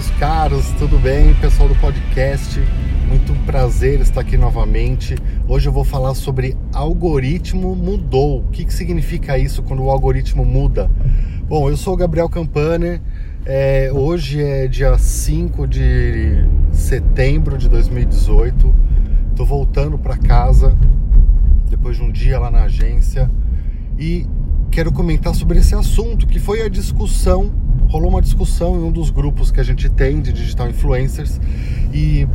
meus caros, tudo bem? Pessoal do podcast, muito prazer estar aqui novamente. Hoje eu vou falar sobre algoritmo mudou. O que, que significa isso quando o algoritmo muda? Bom, eu sou o Gabriel Campaner, é, hoje é dia 5 de setembro de 2018. Tô voltando para casa depois de um dia lá na agência e quero comentar sobre esse assunto que foi a discussão rolou uma discussão em um dos grupos que a gente tem de digital influencers e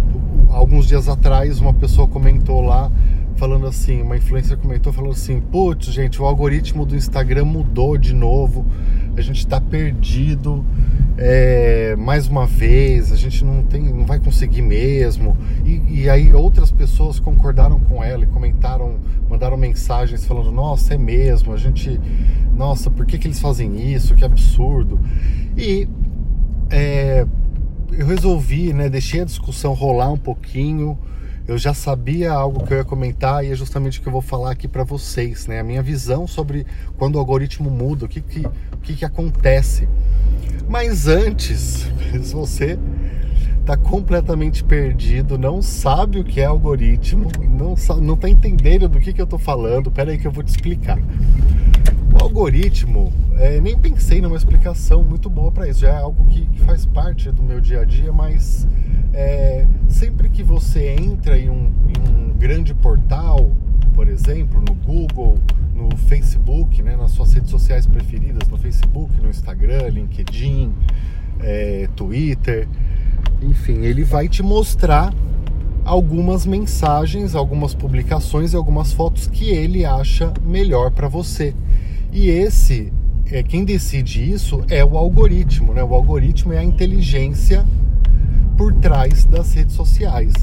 alguns dias atrás uma pessoa comentou lá falando assim, uma influencer comentou falando assim, putz, gente, o algoritmo do Instagram mudou de novo, a gente está perdido é, mais uma vez, a gente não tem, não vai conseguir mesmo. E, e, aí outras pessoas concordaram com ela e comentaram, mandaram mensagens falando, nossa, é mesmo, a gente, nossa, por que, que eles fazem isso? Que absurdo. E é, eu resolvi, né, deixei a discussão rolar um pouquinho. Eu já sabia algo que eu ia comentar e é justamente o que eu vou falar aqui para vocês, né? A minha visão sobre quando o algoritmo muda, o que que, o que, que acontece. Mas antes, se você está completamente perdido, não sabe o que é algoritmo, não, não tá entendendo do que, que eu estou falando, pera aí que eu vou te explicar. O algoritmo, é, nem pensei numa explicação muito boa para isso, já é algo que, que, faz parte do meu dia a dia, mas é, sempre que você entra em um, em um grande portal, por exemplo, no Google, no Facebook, né, nas suas redes sociais preferidas, no Facebook, no Instagram, LinkedIn, é, Twitter, enfim, ele vai te mostrar algumas mensagens, algumas publicações e algumas fotos que ele acha melhor para você. E esse, é, quem decide isso é o algoritmo, né? O algoritmo é a inteligência por trás das redes sociais.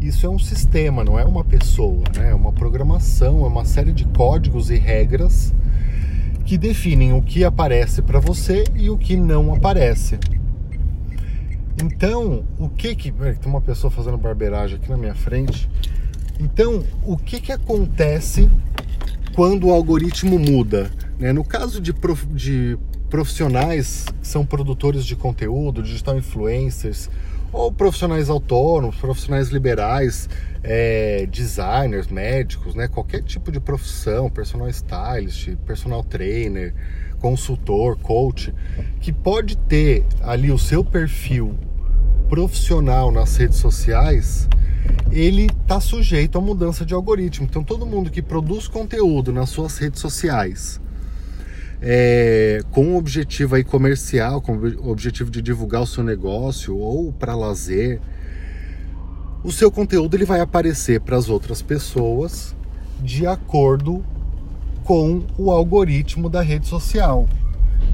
Isso é um sistema, não é uma pessoa, né? É uma programação, é uma série de códigos e regras que definem o que aparece para você e o que não aparece. Então, o que que. Tem uma pessoa fazendo barbeiragem aqui na minha frente. Então, o que que acontece quando o algoritmo muda? Né? No caso de, prof, de profissionais que são produtores de conteúdo, digital influencers, ou profissionais autônomos, profissionais liberais, é, designers, médicos, né? qualquer tipo de profissão, personal stylist, personal trainer, consultor, coach, que pode ter ali o seu perfil profissional nas redes sociais, ele está sujeito à mudança de algoritmo. Então todo mundo que produz conteúdo nas suas redes sociais é, com um objetivo aí comercial, com o objetivo de divulgar o seu negócio ou para lazer, o seu conteúdo ele vai aparecer para as outras pessoas de acordo com o algoritmo da rede social,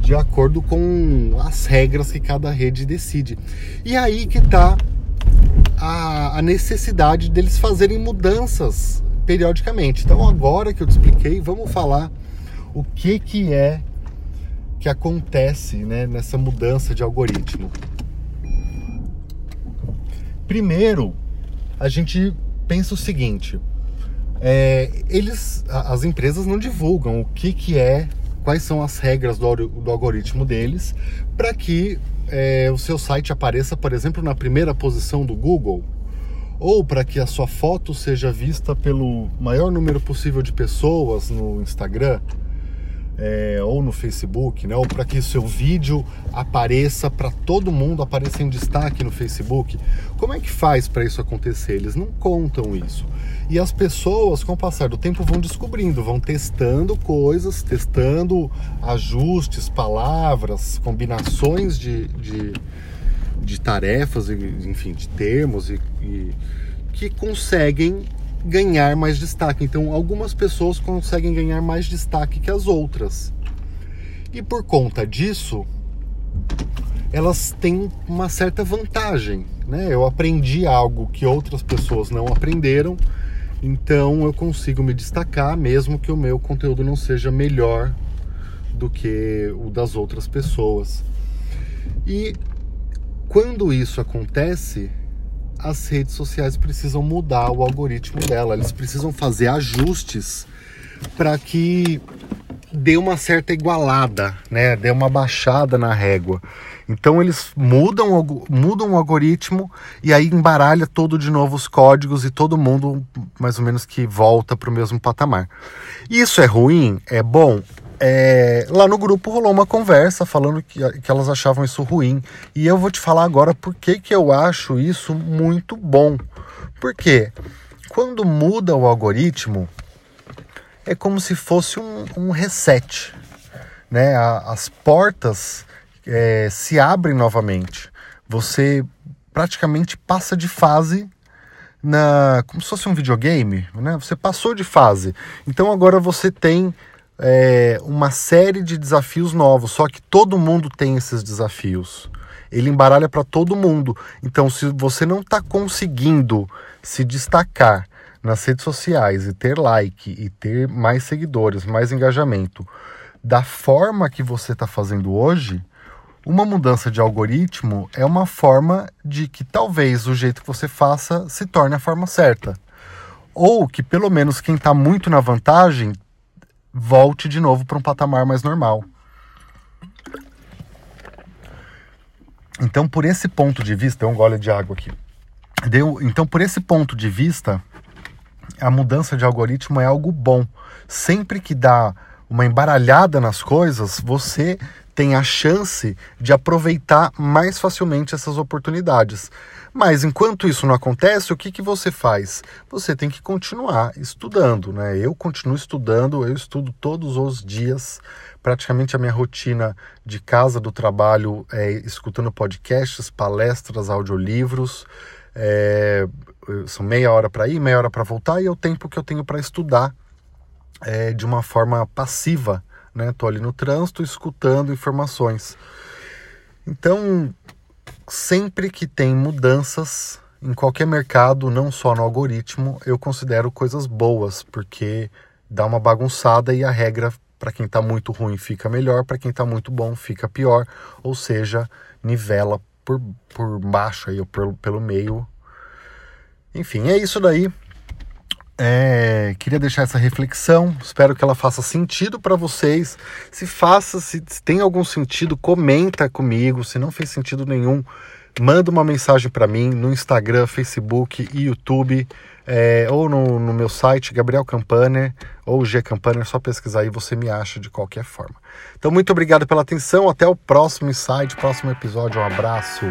de acordo com as regras que cada rede decide. E aí que está a, a necessidade deles fazerem mudanças periodicamente. Então agora que eu te expliquei, vamos falar o que, que é que acontece né, nessa mudança de algoritmo. Primeiro, a gente pensa o seguinte: é, eles, as empresas não divulgam o que, que é, quais são as regras do, do algoritmo deles, para que é, o seu site apareça, por exemplo, na primeira posição do Google, ou para que a sua foto seja vista pelo maior número possível de pessoas no Instagram é, ou no Facebook, né? Ou para que seu vídeo apareça para todo mundo, apareça em destaque no Facebook. Como é que faz para isso acontecer? Eles não contam isso. E as pessoas, com o passar do tempo, vão descobrindo, vão testando coisas, testando ajustes, palavras, combinações de, de, de tarefas, enfim, de termos e, e que conseguem ganhar mais destaque. Então, algumas pessoas conseguem ganhar mais destaque que as outras. E por conta disso, elas têm uma certa vantagem. Né? Eu aprendi algo que outras pessoas não aprenderam, então eu consigo me destacar, mesmo que o meu conteúdo não seja melhor do que o das outras pessoas. E quando isso acontece, as redes sociais precisam mudar o algoritmo dela, eles precisam fazer ajustes para que dê uma certa igualada, né? Dê uma baixada na régua. Então eles mudam, mudam o algoritmo e aí embaralha todo de novo os códigos e todo mundo mais ou menos que volta para o mesmo patamar. Isso é ruim? É bom? É, lá no grupo rolou uma conversa falando que, que elas achavam isso ruim. E eu vou te falar agora por que, que eu acho isso muito bom. Porque quando muda o algoritmo, é como se fosse um, um reset. Né? as portas é, se abrem novamente. Você praticamente passa de fase na como se fosse um videogame, né? Você passou de fase. Então agora você tem é, uma série de desafios novos. Só que todo mundo tem esses desafios. Ele embaralha para todo mundo. Então, se você não está conseguindo se destacar nas redes sociais e ter like e ter mais seguidores, mais engajamento, da forma que você está fazendo hoje, uma mudança de algoritmo é uma forma de que talvez o jeito que você faça se torne a forma certa. Ou que pelo menos quem está muito na vantagem volte de novo para um patamar mais normal. Então, por esse ponto de vista, um gole de água aqui. Deu, então, por esse ponto de vista, a mudança de algoritmo é algo bom. Sempre que dá uma embaralhada nas coisas, você tem a chance de aproveitar mais facilmente essas oportunidades. Mas enquanto isso não acontece, o que, que você faz? Você tem que continuar estudando, né? Eu continuo estudando, eu estudo todos os dias. Praticamente a minha rotina de casa, do trabalho, é escutando podcasts, palestras, audiolivros. É, são meia hora para ir, meia hora para voltar, e é o tempo que eu tenho para estudar é, de uma forma passiva né? Tô ali no trânsito escutando informações. Então, sempre que tem mudanças em qualquer mercado, não só no algoritmo, eu considero coisas boas, porque dá uma bagunçada e a regra para quem está muito ruim fica melhor, para quem está muito bom fica pior, ou seja, nivela por, por baixo aí, ou por, pelo meio. Enfim, é isso daí. É, queria deixar essa reflexão, espero que ela faça sentido para vocês. Se faça, se tem algum sentido, comenta comigo. Se não fez sentido nenhum, manda uma mensagem para mim no Instagram, Facebook e YouTube, é, ou no, no, meu site, Gabriel Campaner, ou G Campaner, é só pesquisar aí, você me acha de qualquer forma. Então, muito obrigado pela atenção, até o próximo insight, próximo episódio, um abraço.